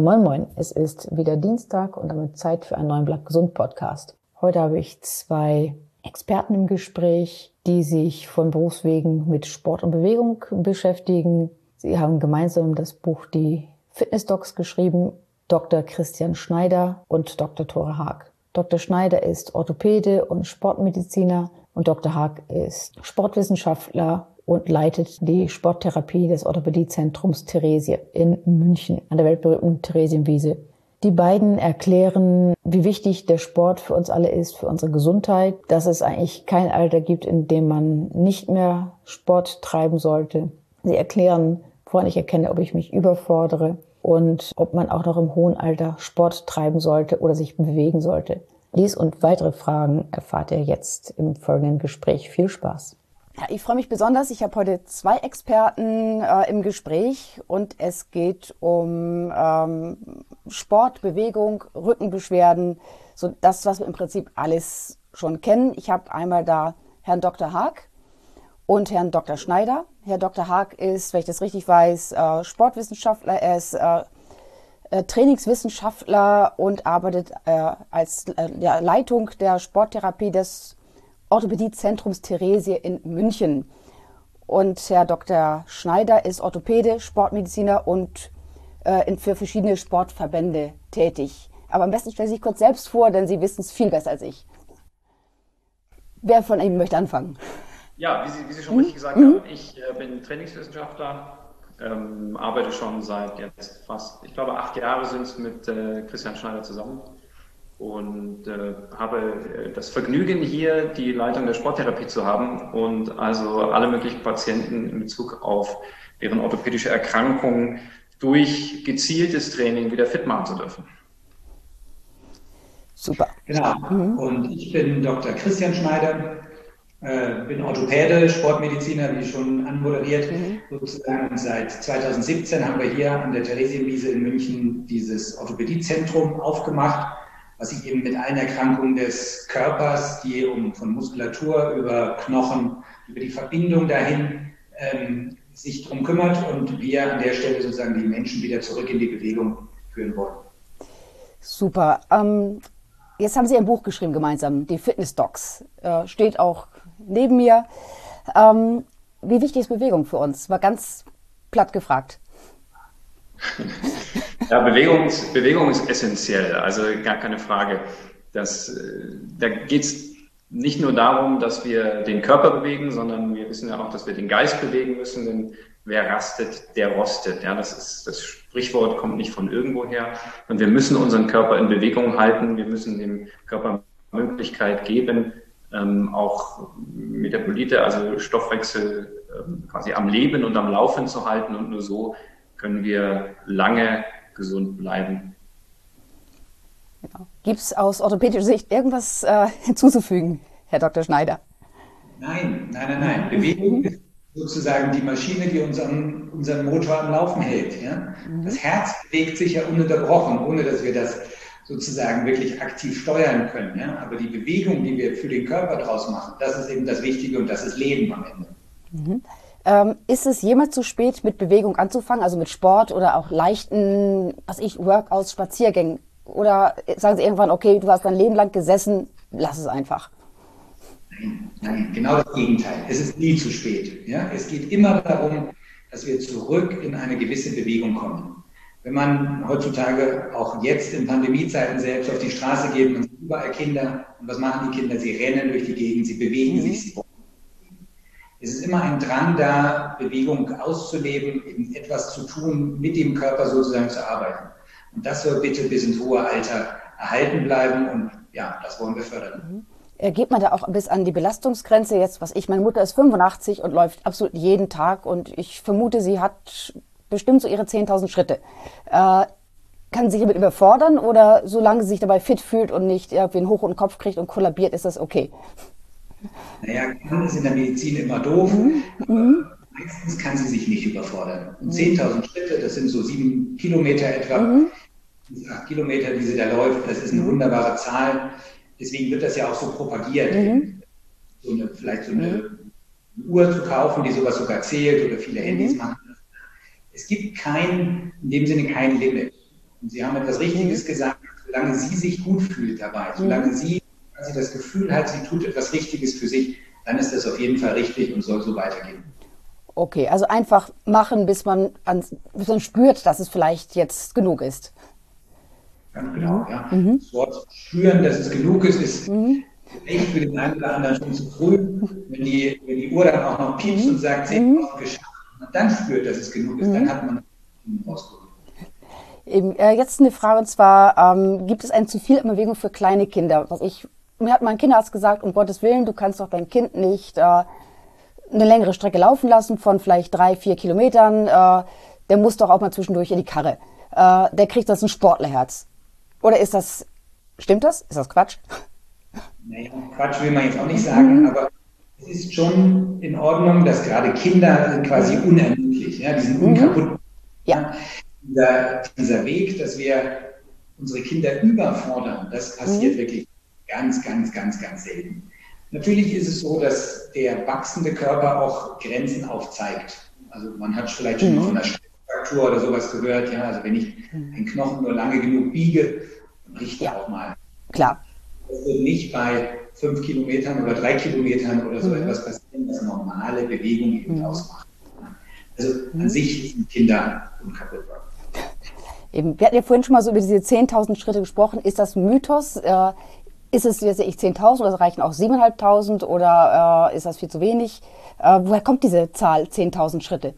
Moin Moin, es ist wieder Dienstag und damit Zeit für einen neuen Blatt Gesund Podcast. Heute habe ich zwei Experten im Gespräch, die sich von Berufswegen mit Sport und Bewegung beschäftigen. Sie haben gemeinsam das Buch Die Fitness Docs geschrieben, Dr. Christian Schneider und Dr. Tore Haag. Dr. Schneider ist Orthopäde und Sportmediziner und Dr. Haag ist Sportwissenschaftler und leitet die Sporttherapie des Orthopädiezentrums Theresie in München an der weltberühmten Theresienwiese. Die beiden erklären, wie wichtig der Sport für uns alle ist, für unsere Gesundheit, dass es eigentlich kein Alter gibt, in dem man nicht mehr Sport treiben sollte. Sie erklären, woran ich erkenne, ob ich mich überfordere und ob man auch noch im hohen Alter Sport treiben sollte oder sich bewegen sollte. Dies und weitere Fragen erfahrt ihr jetzt im folgenden Gespräch. Viel Spaß! Ja, ich freue mich besonders. Ich habe heute zwei Experten äh, im Gespräch und es geht um ähm, Sport, Bewegung, Rückenbeschwerden, so das, was wir im Prinzip alles schon kennen. Ich habe einmal da Herrn Dr. Haag und Herrn Dr. Schneider. Herr Dr. Haag ist, wenn ich das richtig weiß, äh, Sportwissenschaftler. Er ist äh, äh Trainingswissenschaftler und arbeitet äh, als äh, ja, Leitung der Sporttherapie des Orthopädiezentrums Theresie in München. Und Herr Dr. Schneider ist Orthopäde, Sportmediziner und äh, für verschiedene Sportverbände tätig. Aber am besten stellen Sie sich kurz selbst vor, denn Sie wissen es viel besser als ich. Wer von Ihnen möchte anfangen? Ja, wie Sie, wie Sie schon mhm. richtig gesagt haben, ich äh, bin Trainingswissenschaftler, ähm, arbeite schon seit jetzt fast, ich glaube, acht Jahre sind es mit äh, Christian Schneider zusammen und äh, habe äh, das Vergnügen, hier die Leitung der Sporttherapie zu haben und also alle möglichen Patienten in Bezug auf deren orthopädische Erkrankungen durch gezieltes Training wieder fit machen zu dürfen. Super. Genau. Mhm. Und ich bin Dr. Christian Schneider, äh, bin Orthopäde, Sportmediziner, wie schon anmoderiert, mhm. sozusagen. Seit 2017 haben wir hier an der Theresienwiese in München dieses Orthopädiezentrum aufgemacht was sich eben mit allen Erkrankungen des Körpers, die um von Muskulatur über Knochen, über die Verbindung dahin ähm, sich darum kümmert und wir an der Stelle sozusagen die Menschen wieder zurück in die Bewegung führen wollen. Super. Ähm, jetzt haben Sie ein Buch geschrieben gemeinsam, die Fitness Docs. Äh, steht auch neben mir. Ähm, wie wichtig ist Bewegung für uns? War ganz platt gefragt. Ja, Bewegung, Bewegung ist essentiell, also gar keine Frage. Das, äh, da geht es nicht nur darum, dass wir den Körper bewegen, sondern wir wissen ja auch, dass wir den Geist bewegen müssen, denn wer rastet, der rostet. Ja, das ist, das Sprichwort kommt nicht von irgendwoher. Und wir müssen unseren Körper in Bewegung halten. Wir müssen dem Körper Möglichkeit geben, ähm, auch Metabolite, also Stoffwechsel ähm, quasi am Leben und am Laufen zu halten. Und nur so können wir lange gesund bleiben. Genau. Gibt es aus orthopädischer Sicht irgendwas äh, hinzuzufügen, Herr Dr. Schneider? Nein, nein, nein, nein. Bewegung ist sozusagen die Maschine, die unseren, unseren Motor am Laufen hält. Ja? Mhm. Das Herz bewegt sich ja ununterbrochen, ohne dass wir das sozusagen wirklich aktiv steuern können. Ja? Aber die Bewegung, die wir für den Körper draus machen, das ist eben das Wichtige und das ist Leben am Ende. Mhm. Ähm, ist es jemals zu spät, mit Bewegung anzufangen, also mit Sport oder auch leichten, was ich, Workouts, Spaziergängen? Oder sagen Sie irgendwann, okay, du hast dein Leben lang gesessen, lass es einfach? Nein, genau das Gegenteil. Es ist nie zu spät. Ja? Es geht immer darum, dass wir zurück in eine gewisse Bewegung kommen. Wenn man heutzutage auch jetzt in Pandemiezeiten selbst auf die Straße geht, man sieht überall Kinder. Und was machen die Kinder? Sie rennen durch die Gegend, sie bewegen mhm. sich, sie es ist immer ein Drang da, Bewegung auszuleben, eben etwas zu tun, mit dem Körper sozusagen zu arbeiten. Und das soll bitte bis ins hohe Alter erhalten bleiben und ja, das wollen wir fördern. Mhm. Geht man da auch bis an die Belastungsgrenze jetzt, was ich, meine Mutter ist 85 und läuft absolut jeden Tag und ich vermute, sie hat bestimmt so ihre 10.000 Schritte. Äh, kann sie sich damit überfordern oder solange sie sich dabei fit fühlt und nicht irgendwie einen hoch und Kopf kriegt und kollabiert, ist das okay? Naja, kann ist in der Medizin immer doof, mhm. aber meistens kann sie sich nicht überfordern. Und 10.000 mhm. Schritte, das sind so sieben Kilometer etwa, mhm. acht Kilometer, die sie da läuft, das ist eine mhm. wunderbare Zahl. Deswegen wird das ja auch so propagiert, mhm. so eine, vielleicht so eine Uhr zu kaufen, die sowas sogar zählt oder viele Handys machen. Es gibt kein, in dem Sinne kein Limit. Und Sie haben etwas Richtiges mhm. gesagt, solange sie sich gut fühlt dabei, solange mhm. Sie, sie das Gefühl hat, sie tut etwas Richtiges für sich, dann ist das auf jeden Fall richtig und soll so weitergehen. Okay, also einfach machen, bis man, ans, bis man spürt, dass es vielleicht jetzt genug ist. Ganz genau, ja. Mhm. Das Wort spüren, dass es genug ist, ist mhm. echt für den einen oder anderen schon zu früh. Wenn die, wenn die Uhr dann auch noch piepst mhm. und sagt, 10.000 mhm. geschafft, und dann spürt, dass es genug ist, dann mhm. hat man rausgeholt. Eben, äh, jetzt eine Frage und zwar, ähm, gibt es eine zu viel Bewegung für kleine Kinder? Was ich, mir hat mein Kinderarzt gesagt, um Gottes Willen, du kannst doch dein Kind nicht äh, eine längere Strecke laufen lassen von vielleicht drei, vier Kilometern. Äh, der muss doch auch mal zwischendurch in die Karre. Äh, der kriegt das ein Sportlerherz. Oder ist das, stimmt das? Ist das Quatsch? Naja, Quatsch will man jetzt auch nicht sagen, mhm. aber es ist schon in Ordnung, dass gerade Kinder quasi unermüdlich, ja, die sind mhm. unkaputt. Ja dieser, dieser Weg, dass wir unsere Kinder überfordern, das passiert mhm. wirklich ganz, ganz, ganz, ganz selten. Natürlich ist es so, dass der wachsende Körper auch Grenzen aufzeigt. Also man hat vielleicht schon mhm. mal von der Fraktur oder sowas gehört. Ja, also wenn ich mhm. den Knochen nur lange genug biege, dann bricht er auch mal. Klar. Das wird nicht bei fünf Kilometern oder drei Kilometern oder so mhm. etwas passieren, was normale Bewegung eben mhm. ausmacht. Also an mhm. sich sind Kinder unkaputtbar. Eben, wir hatten ja vorhin schon mal so über diese 10.000 Schritte gesprochen. Ist das Mythos? Äh, ist es jetzt ich 10.000 oder reichen auch 7.500 oder äh, ist das viel zu wenig? Äh, woher kommt diese Zahl 10.000 Schritte?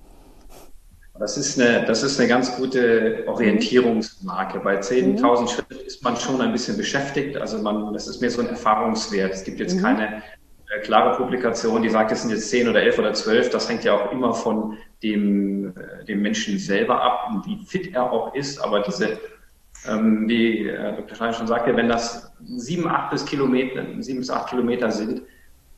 Das ist, eine, das ist eine ganz gute Orientierungsmarke. Bei 10.000 mhm. Schritten ist man schon ein bisschen beschäftigt. Also man, das ist mehr so ein Erfahrungswert. Es gibt jetzt mhm. keine äh, klare Publikation, die sagt, es sind jetzt 10 oder 11 oder 12. Das hängt ja auch immer von dem, äh, dem Menschen selber ab, wie fit er auch ist. Aber diese, ähm, wie äh, Dr. Stein schon sagte, wenn das sieben, acht bis Kilometer, sieben bis acht Kilometer sind,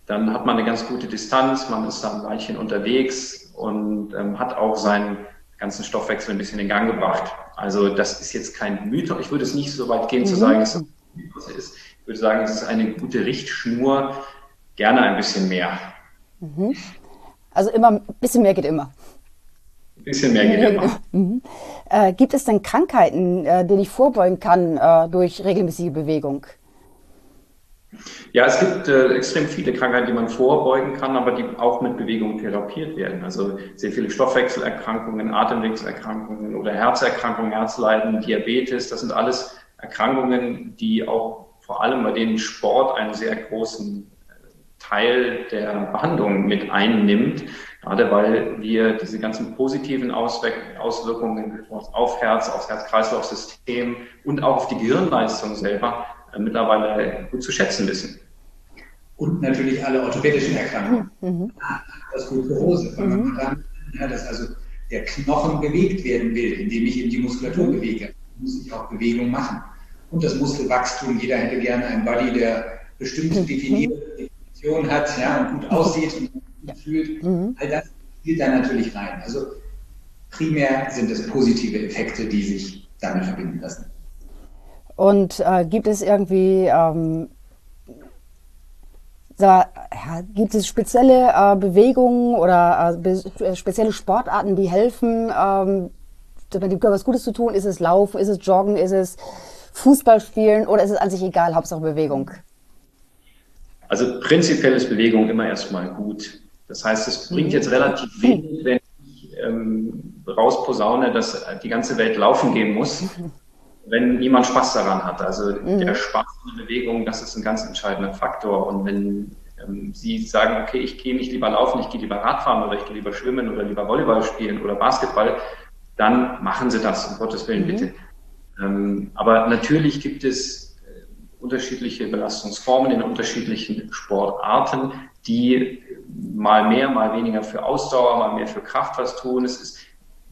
dann hat man eine ganz gute Distanz, man ist dann ein Weilchen unterwegs und ähm, hat auch seinen ganzen Stoffwechsel ein bisschen in Gang gebracht. Also das ist jetzt kein Mythos. Ich würde es nicht so weit gehen mhm. zu sagen, dass es ein Mythos ist. Ich würde sagen, es ist eine gute Richtschnur, gerne ein bisschen mehr. Mhm. Also immer ein bisschen mehr geht immer. Bisschen mehr immer. Mhm. Äh, gibt es denn Krankheiten, äh, denen ich vorbeugen kann äh, durch regelmäßige Bewegung? Ja, es gibt äh, extrem viele Krankheiten, die man vorbeugen kann, aber die auch mit Bewegung therapiert werden. Also sehr viele Stoffwechselerkrankungen, Atemwegserkrankungen oder Herzerkrankungen, Herzleiden, Diabetes, das sind alles Erkrankungen, die auch vor allem bei denen Sport einen sehr großen Teil der Behandlung mit einnimmt, gerade weil wir diese ganzen positiven Auswirkungen auf Herz, aufs Herz-Kreislauf-System und auch auf die Gehirnleistung selber äh, mittlerweile gut zu schätzen wissen. Und natürlich alle orthopädischen Erkrankungen. Mhm. Das Osteoporose, weil mhm. man ja, dass also der Knochen bewegt werden will, indem ich eben die Muskulatur mhm. bewege, muss ich auch Bewegung machen. Und das Muskelwachstum, jeder hätte gerne einen Body, der bestimmte mhm. definierte Position hat ja, und gut aussieht und gut fühlt. Mhm. All das spielt da natürlich rein. Also primär sind es positive Effekte, die sich damit verbinden lassen. Und äh, gibt es irgendwie ähm, da, ja, gibt es spezielle äh, Bewegungen oder äh, äh spezielle Sportarten, die helfen, ähm, mit dem Körper was Gutes zu tun? Ist es Laufen, ist es Joggen, ist es Fußball spielen oder ist es an sich egal, Hauptsache Bewegung? Also prinzipiell ist Bewegung immer erstmal gut. Das heißt, es bringt jetzt relativ wenig, wenn ich ähm, rausposaune, dass die ganze Welt laufen gehen muss, wenn niemand Spaß daran hat. Also mhm. der Spaß in der Bewegung, das ist ein ganz entscheidender Faktor. Und wenn ähm, Sie sagen, okay, ich gehe nicht lieber laufen, ich gehe lieber Radfahren oder ich gehe lieber schwimmen oder lieber Volleyball spielen oder Basketball, dann machen Sie das, um Gottes Willen, mhm. bitte. Ähm, aber natürlich gibt es unterschiedliche Belastungsformen in unterschiedlichen Sportarten, die mal mehr, mal weniger für Ausdauer, mal mehr für Kraft was tun. Es ist,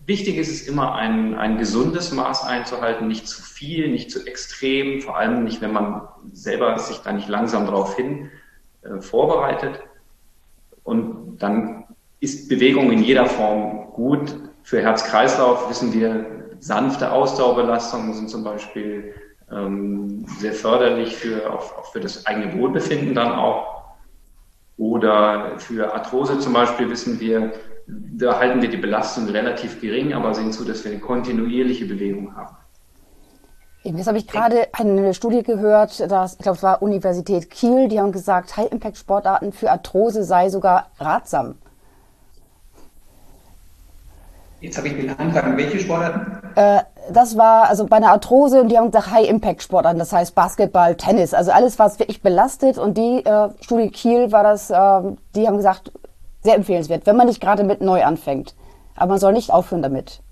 wichtig ist es immer, ein, ein gesundes Maß einzuhalten, nicht zu viel, nicht zu extrem, vor allem nicht, wenn man selber sich da nicht langsam darauf hin äh, vorbereitet. Und dann ist Bewegung in jeder Form gut. Für Herz-Kreislauf wissen wir, sanfte Ausdauerbelastungen sind zum Beispiel ähm, sehr förderlich für, auch, auch für das eigene Wohlbefinden dann auch. Oder für Arthrose zum Beispiel wissen wir, da halten wir die Belastung relativ gering, aber sehen zu, dass wir eine kontinuierliche Bewegung haben. Jetzt habe ich gerade eine Studie gehört, dass, ich glaube, es war Universität Kiel, die haben gesagt, High-Impact-Sportarten für Arthrose sei sogar ratsam. Jetzt habe ich den Anfang. Welche Sportarten? Äh, das war also bei einer Arthrose und die haben gesagt High-Impact-Sportarten, das heißt Basketball, Tennis, also alles, was wirklich belastet. Und die äh, Studie Kiel war das, äh, die haben gesagt, sehr empfehlenswert, wenn man nicht gerade mit neu anfängt. Aber man soll nicht aufhören damit.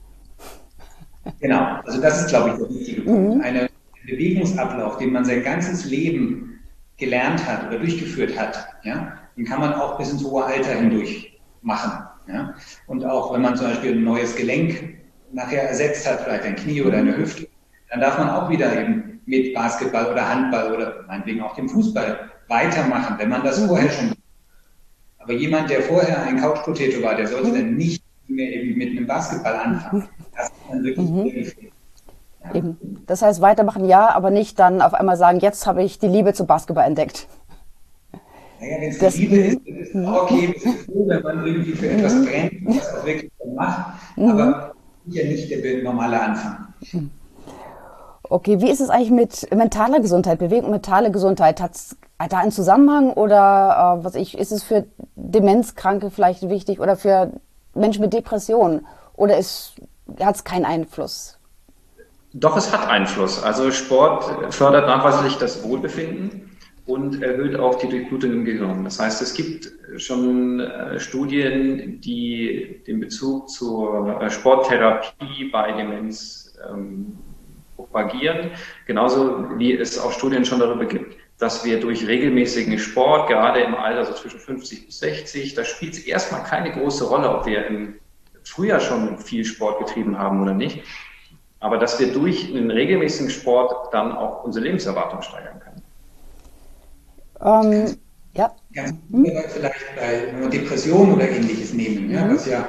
Genau, also das ist, glaube ich, der wichtige Punkt. Mhm. Ein Bewegungsablauf, den man sein ganzes Leben gelernt hat oder durchgeführt hat, ja, den kann man auch bis ins hohe Alter hindurch machen. Ja? Und auch wenn man zum Beispiel ein neues Gelenk nachher ersetzt hat, vielleicht ein Knie oder eine Hüfte, dann darf man auch wieder eben mit Basketball oder Handball oder meinetwegen auch dem Fußball weitermachen, wenn man das mhm. vorher schon. Aber jemand, der vorher ein Couch-Potato war, der sollte mhm. dann nicht mehr eben mit einem Basketball anfangen. Das ist dann wirklich mhm. Ja. Eben. Das heißt, weitermachen ja, aber nicht dann auf einmal sagen, jetzt habe ich die Liebe zum Basketball entdeckt. Naja, wenn es das, Liebe ist, dann ist es auch okay, es ist froh, wenn man irgendwie für etwas mhm. brennt und das auch wirklich macht, mhm. aber ja nicht der normale Anfang. Okay, wie ist es eigentlich mit mentaler Gesundheit, Bewegung und mentale Gesundheit? Hat es da einen Zusammenhang oder äh, was ich, ist es für Demenzkranke vielleicht wichtig oder für Menschen mit Depressionen oder hat es keinen Einfluss? Doch, es hat Einfluss. Also Sport fördert nachweislich das Wohlbefinden und erhöht auch die Durchblutung im Gehirn. Das heißt, es gibt schon äh, Studien, die den Bezug zur äh, Sporttherapie bei Demenz ähm, propagieren, genauso wie es auch Studien schon darüber gibt, dass wir durch regelmäßigen Sport, gerade im Alter so zwischen 50 bis 60, da spielt es erstmal keine große Rolle, ob wir im Frühjahr schon viel Sport getrieben haben oder nicht, aber dass wir durch einen regelmäßigen Sport dann auch unsere Lebenserwartung steigern können. Ähm, ja. Ganz hm? vielleicht bei Depressionen oder ähnliches nehmen, ja, mhm. was ja,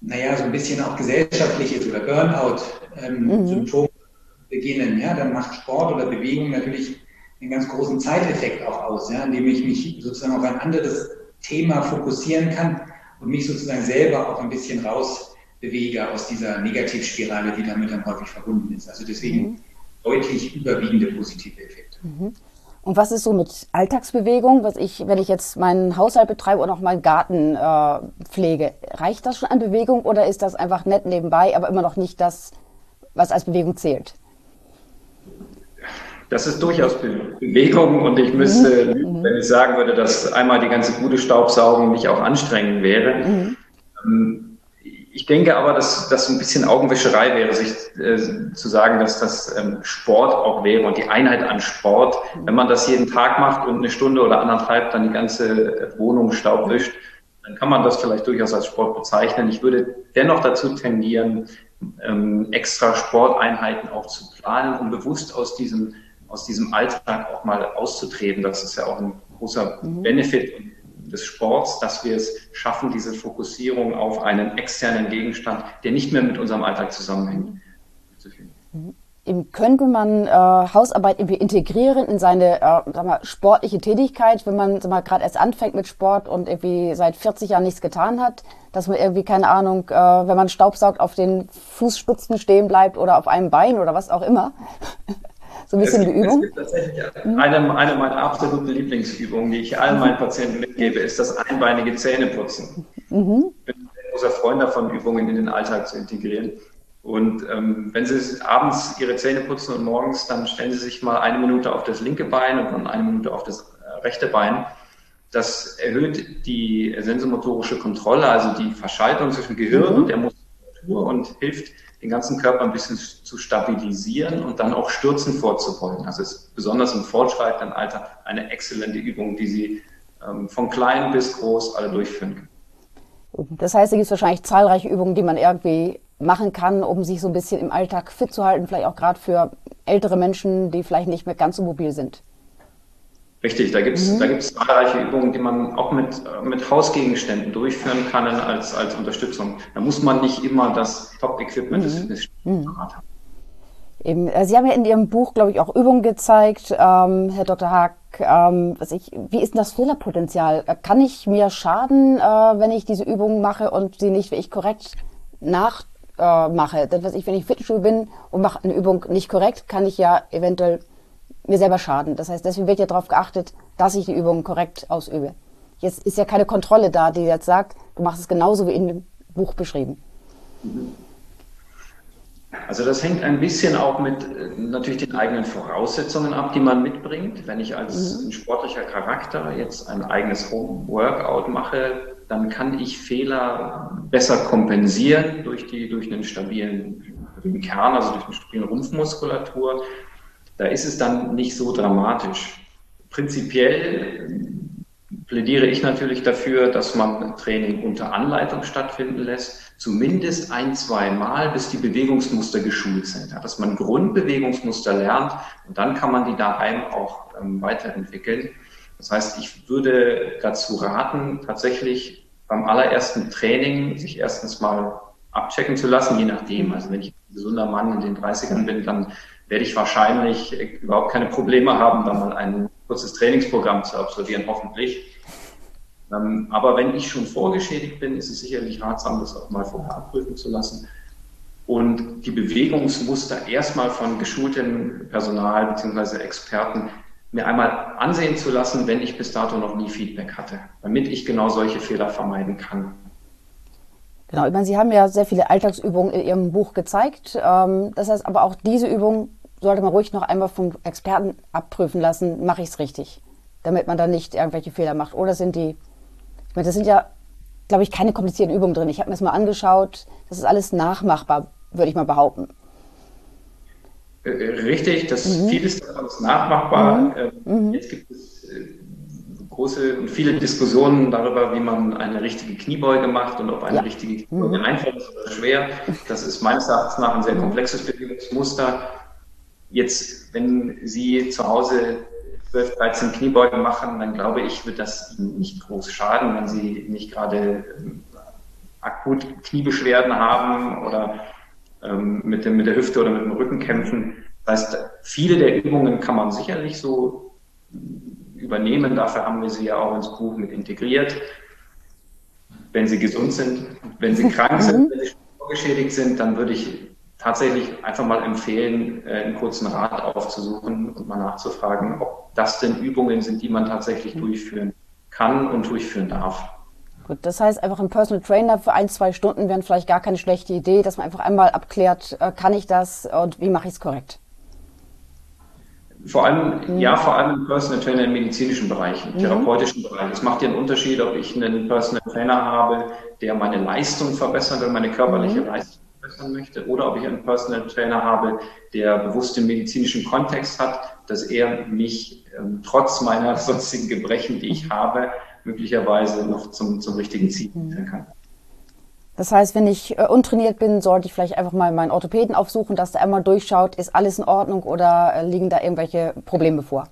naja, so ein bisschen auch gesellschaftlich ist oder Burnout-Symptome ähm, mhm. beginnen, ja, dann macht Sport oder Bewegung natürlich einen ganz großen Zeiteffekt auch aus, ja, indem ich mich sozusagen auf ein anderes Thema fokussieren kann und mich sozusagen selber auch ein bisschen rausbewege aus dieser Negativspirale, die damit dann häufig verbunden ist. Also deswegen mhm. deutlich überwiegende positive Effekte. Mhm. Und was ist so mit Alltagsbewegung? Was ich, wenn ich jetzt meinen Haushalt betreibe und auch meinen Garten äh, pflege, reicht das schon an Bewegung oder ist das einfach nett nebenbei, aber immer noch nicht das, was als Bewegung zählt? Das ist durchaus Bewegung und ich müsste mhm. lügen, wenn ich sagen würde, dass einmal die ganze gute Staubsaugen nicht auch anstrengend wäre. Mhm. Ähm, ich denke aber, dass das ein bisschen Augenwischerei wäre, sich äh, zu sagen, dass das ähm, Sport auch wäre und die Einheit an Sport. Wenn man das jeden Tag macht und eine Stunde oder anderthalb dann die ganze Wohnung Staub wischt, dann kann man das vielleicht durchaus als Sport bezeichnen. Ich würde dennoch dazu tendieren, ähm, extra Sporteinheiten auch zu planen, um bewusst aus diesem, aus diesem Alltag auch mal auszutreten. Das ist ja auch ein großer mhm. Benefit und des Sports, dass wir es schaffen, diese Fokussierung auf einen externen Gegenstand, der nicht mehr mit unserem Alltag zusammenhängt, zu finden. Könnte man äh, Hausarbeit irgendwie integrieren in seine äh, sag mal, sportliche Tätigkeit, wenn man gerade erst anfängt mit Sport und irgendwie seit 40 Jahren nichts getan hat, dass man irgendwie, keine Ahnung, äh, wenn man Staubsaugt, auf den Fußspitzen stehen bleibt oder auf einem Bein oder was auch immer? So ein bisschen gibt, die Übung? Es gibt tatsächlich eine, eine meiner absoluten Lieblingsübungen, die ich allen meinen Patienten mitgebe, ist das einbeinige Zähneputzen. Mhm. Ich bin ein großer Freund davon, Übungen in den Alltag zu integrieren. Und ähm, wenn Sie abends Ihre Zähne putzen und morgens, dann stellen Sie sich mal eine Minute auf das linke Bein und dann eine Minute auf das äh, rechte Bein. Das erhöht die sensomotorische Kontrolle, also die Verschaltung zwischen Gehirn mhm. und der Muskulatur und hilft den ganzen Körper ein bisschen zu stabilisieren und dann auch Stürzen vorzubeugen. Also ist besonders im fortschreitenden Alter eine exzellente Übung, die Sie ähm, von klein bis groß alle durchführen können. Das heißt, es gibt wahrscheinlich zahlreiche Übungen, die man irgendwie machen kann, um sich so ein bisschen im Alltag fit zu halten, vielleicht auch gerade für ältere Menschen, die vielleicht nicht mehr ganz so mobil sind. Richtig, da gibt es mhm. da gibt's zahlreiche Übungen, die man auch mit, äh, mit Hausgegenständen durchführen kann als, als Unterstützung. Da muss man nicht immer das Top-Equipment mhm. des Fitnessstudios mhm. haben. Eben, äh, Sie haben ja in Ihrem Buch, glaube ich, auch Übungen gezeigt, ähm, Herr Dr. Haag. Ähm, was ich, wie ist denn das Fehlerpotenzial? Äh, kann ich mir schaden, äh, wenn ich diese Übungen mache und sie nicht wie ich korrekt nach äh, mache. Das, was ich, wenn ich Fitnessstudio bin und mache eine Übung nicht korrekt, kann ich ja eventuell mir selber schaden. Das heißt, deswegen wird ja darauf geachtet, dass ich die Übung korrekt ausübe. Jetzt ist ja keine Kontrolle da, die jetzt sagt, du machst es genauso wie in dem Buch beschrieben. Also das hängt ein bisschen auch mit äh, natürlich den eigenen Voraussetzungen ab, die man mitbringt. Wenn ich als mhm. sportlicher Charakter jetzt ein eigenes Home-Workout mache, dann kann ich Fehler besser kompensieren durch, die, durch einen stabilen Kern, also durch eine stabile Rumpfmuskulatur. Da ist es dann nicht so dramatisch. Prinzipiell plädiere ich natürlich dafür, dass man Training unter Anleitung stattfinden lässt, zumindest ein, zwei Mal, bis die Bewegungsmuster geschult sind. Dass man Grundbewegungsmuster lernt und dann kann man die daheim auch ähm, weiterentwickeln. Das heißt, ich würde dazu raten, tatsächlich beim allerersten Training sich erstens mal abchecken zu lassen, je nachdem. Also wenn ich ein gesunder Mann in den 30ern bin, dann werde ich wahrscheinlich überhaupt keine Probleme haben, da mal ein kurzes Trainingsprogramm zu absolvieren, hoffentlich. Ähm, aber wenn ich schon vorgeschädigt bin, ist es sicherlich ratsam, das auch mal vorher abprüfen zu lassen und die Bewegungsmuster erstmal von geschultem Personal bzw. Experten mir einmal ansehen zu lassen, wenn ich bis dato noch nie Feedback hatte, damit ich genau solche Fehler vermeiden kann. Genau, ich meine, Sie haben ja sehr viele Alltagsübungen in Ihrem Buch gezeigt. Ähm, das heißt aber auch diese Übung sollte man ruhig noch einmal vom Experten abprüfen lassen, mache ich es richtig, damit man dann nicht irgendwelche Fehler macht. Oder sind die ich meine, das sind ja, glaube ich, keine komplizierten Übungen drin. Ich habe mir das mal angeschaut. Das ist alles nachmachbar, würde ich mal behaupten. Äh, richtig, das mhm. vieles davon ist nachmachbar. Mhm. Ähm, mhm. Jetzt gibt es äh, große und viele Diskussionen darüber, wie man eine richtige Kniebeuge macht und ob eine ja. richtige Kniebeuge mhm. einfach ist oder schwer. Das ist meines Erachtens nach ein sehr mhm. komplexes Bewegungsmuster. Jetzt, wenn Sie zu Hause 12, 13 Kniebeugen machen, dann glaube ich, wird das Ihnen nicht groß schaden, wenn Sie nicht gerade ähm, akut Kniebeschwerden haben oder ähm, mit, dem, mit der Hüfte oder mit dem Rücken kämpfen. Das heißt, viele der Übungen kann man sicherlich so übernehmen. Dafür haben wir sie ja auch ins Buch mit integriert. Wenn sie gesund sind, wenn sie krank sind, wenn sie vorgeschädigt sind, dann würde ich tatsächlich einfach mal empfehlen, äh, einen kurzen Rat aufzusuchen und mal nachzufragen, ob das denn Übungen sind, die man tatsächlich durchführen kann und durchführen darf. Gut, das heißt einfach ein Personal Trainer für ein, zwei Stunden wären vielleicht gar keine schlechte Idee, dass man einfach einmal abklärt, äh, kann ich das und wie mache ich es korrekt? Vor allem, mhm. ja, vor allem ein Personal Trainer im medizinischen Bereich, im mhm. therapeutischen Bereich. Es macht ja einen Unterschied, ob ich einen Personal Trainer habe, der meine Leistung verbessert oder meine körperliche mhm. Leistung verbessern möchte oder ob ich einen Personal Trainer habe, der bewusst den medizinischen Kontext hat, dass er mich ähm, trotz meiner sonstigen Gebrechen, die ich habe, möglicherweise noch zum, zum richtigen Ziel führen kann. Das heißt, wenn ich äh, untrainiert bin, sollte ich vielleicht einfach mal meinen Orthopäden aufsuchen, dass der einmal durchschaut, ist alles in Ordnung oder äh, liegen da irgendwelche Probleme vor?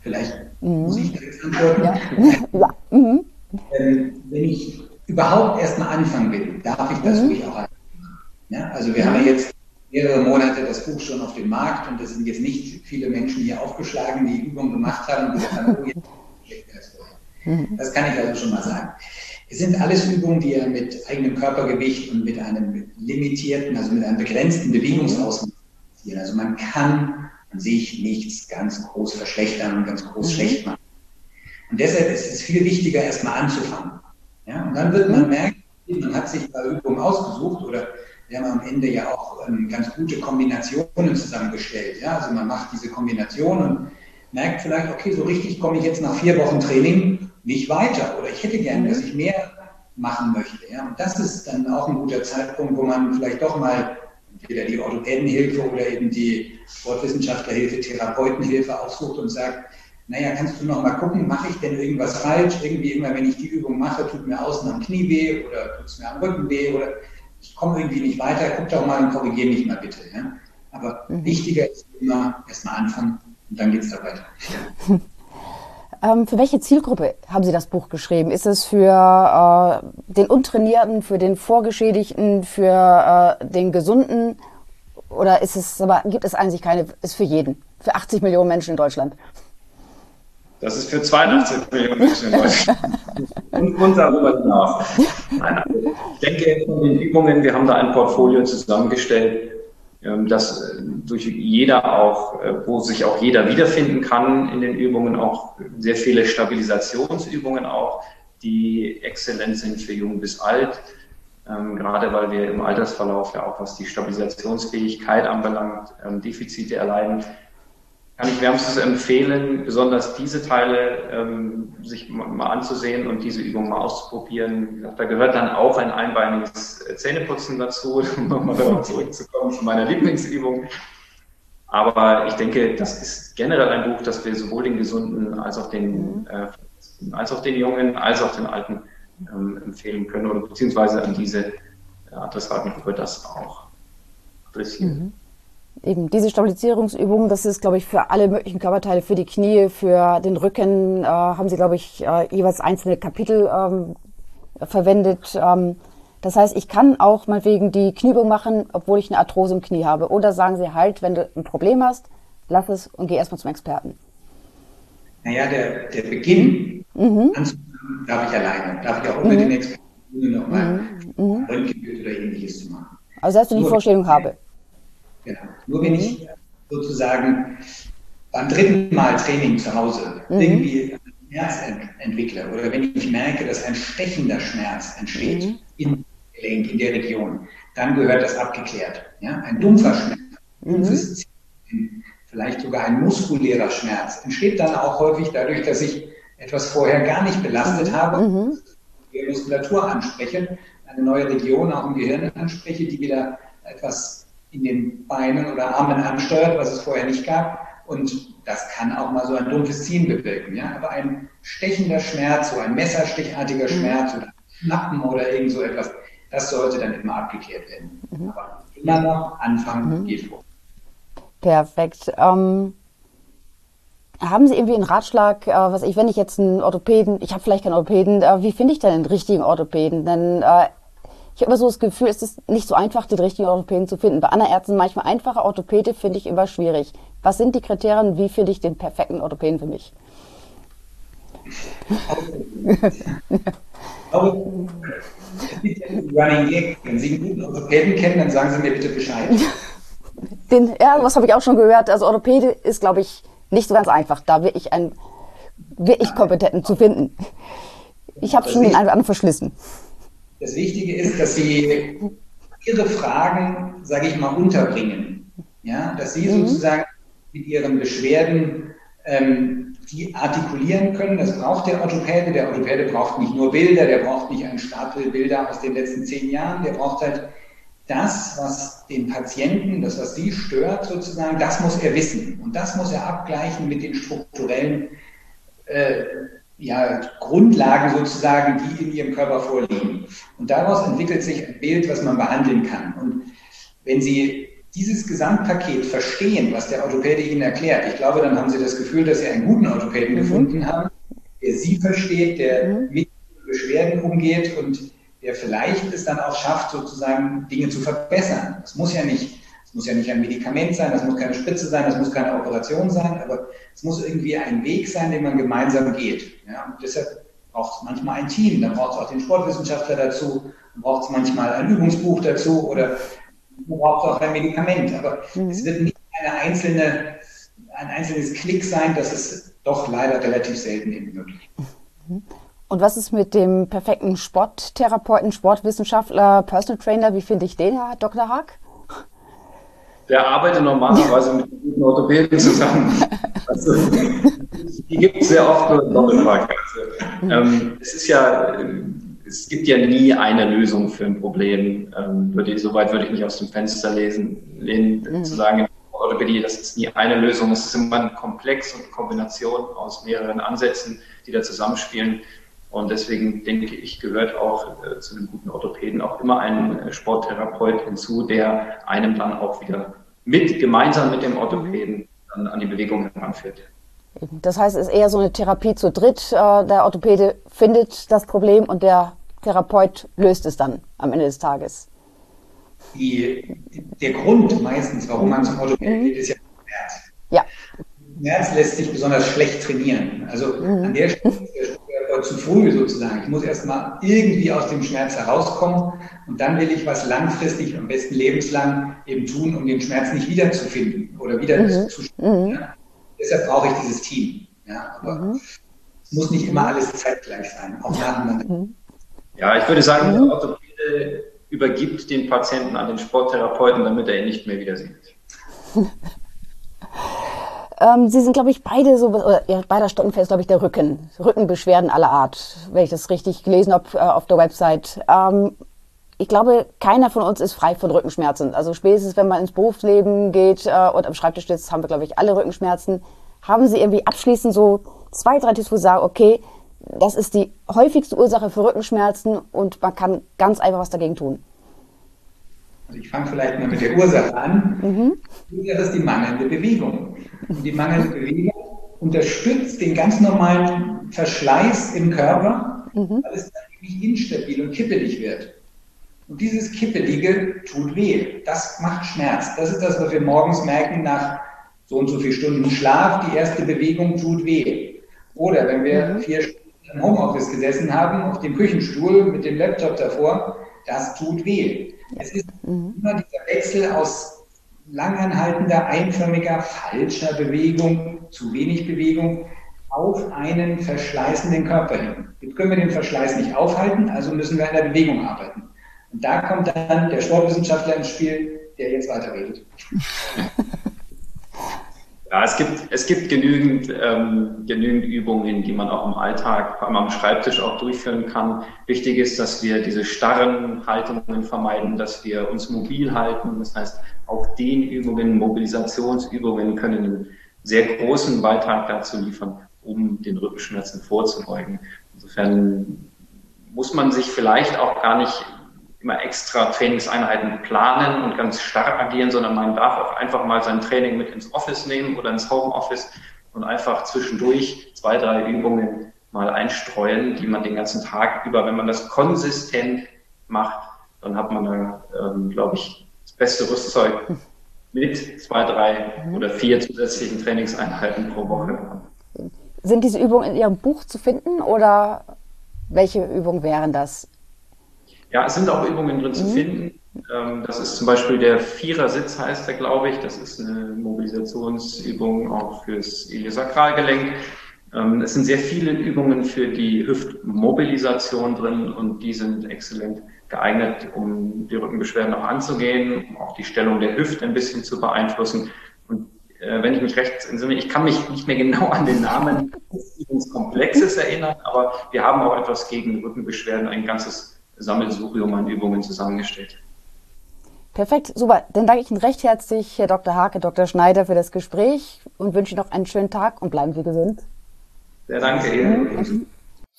Vielleicht mhm. muss ich direkt antworten. Ja. ja. Mhm. Ähm, wenn ich überhaupt erst mal anfangen will, darf ich das mhm. ruhig auch anfangen. Ja, also wir mhm. haben jetzt mehrere Monate das Buch schon auf dem Markt und es sind jetzt nicht viele Menschen hier aufgeschlagen, die Übungen gemacht haben und gesagt haben, oh, jetzt das vorher. Mhm. Das kann ich also schon mal sagen. Es sind alles Übungen, die ja mit eigenem Körpergewicht und mit einem limitierten, also mit einem begrenzten Bewegungsausmaß passieren. Also man kann an sich nichts ganz groß verschlechtern und ganz groß mhm. schlecht machen. Und deshalb ist es viel wichtiger, erstmal anzufangen. Ja, und dann wird man merken, man hat sich da Übungen ausgesucht oder wir haben am Ende ja auch ähm, ganz gute Kombinationen zusammengestellt. Ja? Also man macht diese Kombination und merkt vielleicht, okay, so richtig komme ich jetzt nach vier Wochen Training nicht weiter oder ich hätte gerne, dass ich mehr machen möchte. Ja? Und das ist dann auch ein guter Zeitpunkt, wo man vielleicht doch mal entweder die Orthopädenhilfe oder eben die Sportwissenschaftlerhilfe, Therapeutenhilfe aufsucht und sagt, naja, kannst du noch mal gucken, mache ich denn irgendwas falsch? Irgendwie immer, wenn ich die Übung mache, tut mir außen am Knie weh oder tut es mir am Rücken weh oder ich komme irgendwie nicht weiter, guck doch mal und korrigiere mich mal bitte. Ja? Aber mhm. wichtiger ist immer erstmal anfangen und dann geht es da weiter. Ähm, für welche Zielgruppe haben Sie das Buch geschrieben? Ist es für äh, den Untrainierten, für den Vorgeschädigten, für äh, den Gesunden? Oder ist es, aber gibt es eigentlich keine, ist für jeden, für 80 Millionen Menschen in Deutschland? Das ist für 82 Millionen Menschen in Deutschland. und, und darüber hinaus. Also ich denke, von den Übungen, wir haben da ein Portfolio zusammengestellt, ähm, dass äh, durch jeder auch, äh, wo sich auch jeder wiederfinden kann in den Übungen, auch sehr viele Stabilisationsübungen auch, die exzellent sind für jung bis alt. Ähm, gerade weil wir im Altersverlauf ja auch, was die Stabilisationsfähigkeit anbelangt, ähm, Defizite erleiden kann ich wärmstens empfehlen, besonders diese Teile ähm, sich mal anzusehen und diese Übung mal auszuprobieren. Wie gesagt, da gehört dann auch ein einbeiniges Zähneputzen dazu, um nochmal darauf zurückzukommen zu meiner Lieblingsübung. Aber ich denke, das ist generell ein Buch, das wir sowohl den Gesunden als auch den, äh, als auch den Jungen, als auch den Alten ähm, empfehlen können oder beziehungsweise an diese Adressatengruppe das auch adressieren. Mhm eben diese Stabilisierungsübungen, das ist, glaube ich, für alle möglichen Körperteile, für die Knie, für den Rücken, äh, haben sie, glaube ich, äh, jeweils einzelne Kapitel ähm, verwendet. Ähm, das heißt, ich kann auch mal wegen die Knieübung machen, obwohl ich eine Arthrose im Knie habe. Oder sagen sie halt, wenn du ein Problem hast, lass es und geh erstmal zum Experten. Naja, der, der Beginn mhm. darf ich alleine. Darf ich auch ohne mhm. den Experten nochmal mhm. mhm. Röntgenbild oder ähnliches zu machen. Also, dass du die Vorstellung habe. Genau. Nur wenn ich sozusagen beim dritten Mal Training zu Hause mhm. irgendwie Schmerz ent entwickle oder wenn ich merke, dass ein stechender Schmerz entsteht mhm. im Gelenk, in der Region, dann gehört das abgeklärt. Ja? Ein dumpfer Schmerz, mhm. dumpfes Ziehen, vielleicht sogar ein muskulärer Schmerz entsteht dann auch häufig dadurch, dass ich etwas vorher gar nicht belastet mhm. habe, mhm. die Muskulatur anspreche, eine neue Region auch im Gehirn anspreche, die wieder etwas in den Beinen oder Armen ansteuert, was es vorher nicht gab. Und das kann auch mal so ein dumpfes Ziehen bewirken. Ja? Aber ein stechender Schmerz, so ein messerstichartiger mhm. Schmerz oder Schnappen oder irgend so etwas, das sollte dann immer abgeklärt werden. Mhm. Aber immer noch anfangen mhm. geht vor. Perfekt. Ähm, haben Sie irgendwie einen Ratschlag, äh, was ich, wenn ich jetzt einen Orthopäden, ich habe vielleicht keinen Orthopäden, äh, wie finde ich denn einen richtigen Orthopäden? Denn äh, ich habe immer so das Gefühl, es ist nicht so einfach, den richtigen Orthopäden zu finden. Bei anderen Ärzten manchmal einfacher, Orthopäde finde ich immer schwierig. Was sind die Kriterien, wie finde ich den perfekten Orthopäden für mich? Running Gag. Wenn Sie einen guten Orthopäden kennen, dann sagen Sie mir bitte Bescheid. Den, ja, was habe ich auch schon gehört. Also Orthopäde ist, glaube ich, nicht so ganz einfach, da wirklich einen wirklich kompetenten zu finden. Ich habe schon den einen oder anderen verschlissen. Das Wichtige ist, dass Sie Ihre Fragen, sage ich mal, unterbringen. Ja, dass Sie mhm. sozusagen mit Ihren Beschwerden ähm, die artikulieren können. Das braucht der Orthopäde. Der Orthopäde braucht nicht nur Bilder, der braucht nicht einen Stapel Bilder aus den letzten zehn Jahren. Der braucht halt das, was den Patienten, das, was Sie stört sozusagen, das muss er wissen. Und das muss er abgleichen mit den strukturellen äh, ja, Grundlagen sozusagen, die in ihrem Körper vorliegen. Und daraus entwickelt sich ein Bild, was man behandeln kann. Und wenn Sie dieses Gesamtpaket verstehen, was der Orthopäde Ihnen erklärt, ich glaube, dann haben Sie das Gefühl, dass Sie einen guten Orthopäden mhm. gefunden haben, der Sie versteht, der mhm. mit Beschwerden umgeht und der vielleicht es dann auch schafft, sozusagen Dinge zu verbessern. Das muss ja nicht es muss ja nicht ein Medikament sein, das muss keine Spritze sein, das muss keine Operation sein, aber es muss irgendwie ein Weg sein, den man gemeinsam geht. Ja, und deshalb braucht es manchmal ein Team, dann braucht es auch den Sportwissenschaftler dazu, dann braucht es manchmal ein Übungsbuch dazu oder man braucht auch ein Medikament. Aber mhm. es wird nicht eine einzelne, ein einzelnes Klick sein, das ist doch leider relativ selten eben möglich. Mhm. Und was ist mit dem perfekten Sporttherapeuten, Sportwissenschaftler, Personal Trainer? Wie finde ich den, Herr Dr. Haag? Der arbeitet normalerweise mit guten Orthopäden zusammen. Also, die gibt es sehr oft nur Doppelpark. Also, ähm, es ist ja, es gibt ja nie eine Lösung für ein Problem. Ähm, würde ich, soweit würde ich nicht aus dem Fenster lesen, lehnen, mhm. zu sagen, Orthopädie, das ist nie eine Lösung. Es ist immer ein Komplex und Kombination aus mehreren Ansätzen, die da zusammenspielen. Und deswegen denke ich, gehört auch äh, zu einem guten Orthopäden auch immer ein äh, Sporttherapeut hinzu, der einem dann auch wieder mit, gemeinsam mit dem Orthopäden dann an die Bewegung heranführt. Das heißt, es ist eher so eine Therapie zu dritt. Äh, der Orthopäde findet das Problem und der Therapeut löst es dann am Ende des Tages. Die, der Grund meistens, warum man zum Orthopäden mhm. geht, ist ja Schmerz. Ja. Schmerz lässt sich besonders schlecht trainieren. Also mhm. an der Stelle Therapeut zu früh sozusagen. Ich muss erstmal irgendwie aus dem Schmerz herauskommen und dann will ich was langfristig, am besten lebenslang eben tun, um den Schmerz nicht wiederzufinden oder wieder mhm. zu mhm. Ja? Deshalb brauche ich dieses Team. Ja, aber mhm. es muss nicht immer alles zeitgleich sein, auch nacheinander. Mhm. Ja, ich würde sagen, der Orthopäde übergibt den Patienten an den Sporttherapeuten, damit er ihn nicht mehr wieder sieht. Ähm, Sie sind, glaube ich, beide so, oder ja, beider Stockenfest, glaube ich, der Rücken. Rückenbeschwerden aller Art, wenn ich das richtig gelesen habe äh, auf der Website. Ähm, ich glaube, keiner von uns ist frei von Rückenschmerzen. Also spätestens, wenn man ins Berufsleben geht äh, und am Schreibtisch sitzt, haben wir, glaube ich, alle Rückenschmerzen. Haben Sie irgendwie abschließend so zwei, drei Tipps, wo Sie sagen, okay, das ist die häufigste Ursache für Rückenschmerzen und man kann ganz einfach was dagegen tun? Also ich fange vielleicht mal mit der Ursache an. Mhm. Die Ursache ist die mangelnde Bewegung. Und die mangelnde Bewegung unterstützt den ganz normalen Verschleiß im Körper, mhm. weil es dann nämlich instabil und kippelig wird. Und dieses Kippelige tut weh. Das macht Schmerz. Das ist das, was wir morgens merken nach so und so vielen Stunden Schlaf. Die erste Bewegung tut weh. Oder wenn wir mhm. vier Stunden im Homeoffice gesessen haben, auf dem Küchenstuhl mit dem Laptop davor, das tut weh. Es ist mhm. immer dieser Wechsel aus langanhaltender, einförmiger, falscher Bewegung, zu wenig Bewegung, auf einen verschleißenden Körper hin. Jetzt können wir den Verschleiß nicht aufhalten, also müssen wir an der Bewegung arbeiten. Und da kommt dann der Sportwissenschaftler ins Spiel, der jetzt weiterredet. Ja, es gibt, es gibt genügend, ähm, genügend Übungen, die man auch im Alltag, vor allem am Schreibtisch auch durchführen kann. Wichtig ist, dass wir diese starren Haltungen vermeiden, dass wir uns mobil halten. Das heißt, auch Dehnübungen, Mobilisationsübungen können einen sehr großen Beitrag dazu liefern, um den Rückenschmerzen vorzubeugen. Insofern muss man sich vielleicht auch gar nicht immer extra Trainingseinheiten planen und ganz stark agieren, sondern man darf auch einfach mal sein Training mit ins Office nehmen oder ins Homeoffice und einfach zwischendurch zwei, drei Übungen mal einstreuen, die man den ganzen Tag über, wenn man das konsistent macht, dann hat man da, ähm, glaube ich, das beste Rüstzeug mit zwei, drei oder vier zusätzlichen Trainingseinheiten pro Woche. Sind diese Übungen in Ihrem Buch zu finden oder welche Übungen wären das? Ja, es sind auch Übungen drin mhm. zu finden. Ähm, das ist zum Beispiel der Vierersitz, heißt der, glaube ich. Das ist eine Mobilisationsübung auch fürs Iliosakralgelenk. Ähm, es sind sehr viele Übungen für die Hüftmobilisation drin und die sind exzellent geeignet, um die Rückenbeschwerden auch anzugehen, um auch die Stellung der Hüfte ein bisschen zu beeinflussen. Und äh, wenn ich mich recht entsinne, ich kann mich nicht mehr genau an den Namen des Komplexes erinnern, aber wir haben auch etwas gegen Rückenbeschwerden, ein ganzes Sammelsurium an Übungen zusammengestellt. Perfekt, super. Dann danke ich Ihnen recht herzlich, Herr Dr. Hake, Dr. Schneider, für das Gespräch und wünsche Ihnen noch einen schönen Tag und bleiben Sie gesund. Sehr danke Ihnen.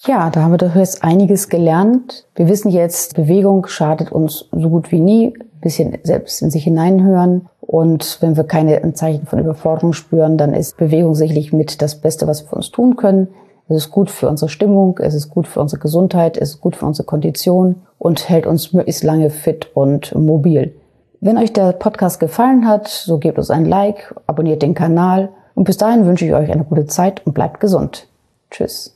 Ja, da haben wir doch jetzt einiges gelernt. Wir wissen jetzt, Bewegung schadet uns so gut wie nie. Ein bisschen selbst in sich hineinhören. Und wenn wir keine Zeichen von Überforderung spüren, dann ist Bewegung sicherlich mit das Beste, was wir für uns tun können. Es ist gut für unsere Stimmung, es ist gut für unsere Gesundheit, es ist gut für unsere Kondition und hält uns möglichst lange fit und mobil. Wenn euch der Podcast gefallen hat, so gebt uns ein Like, abonniert den Kanal und bis dahin wünsche ich euch eine gute Zeit und bleibt gesund. Tschüss.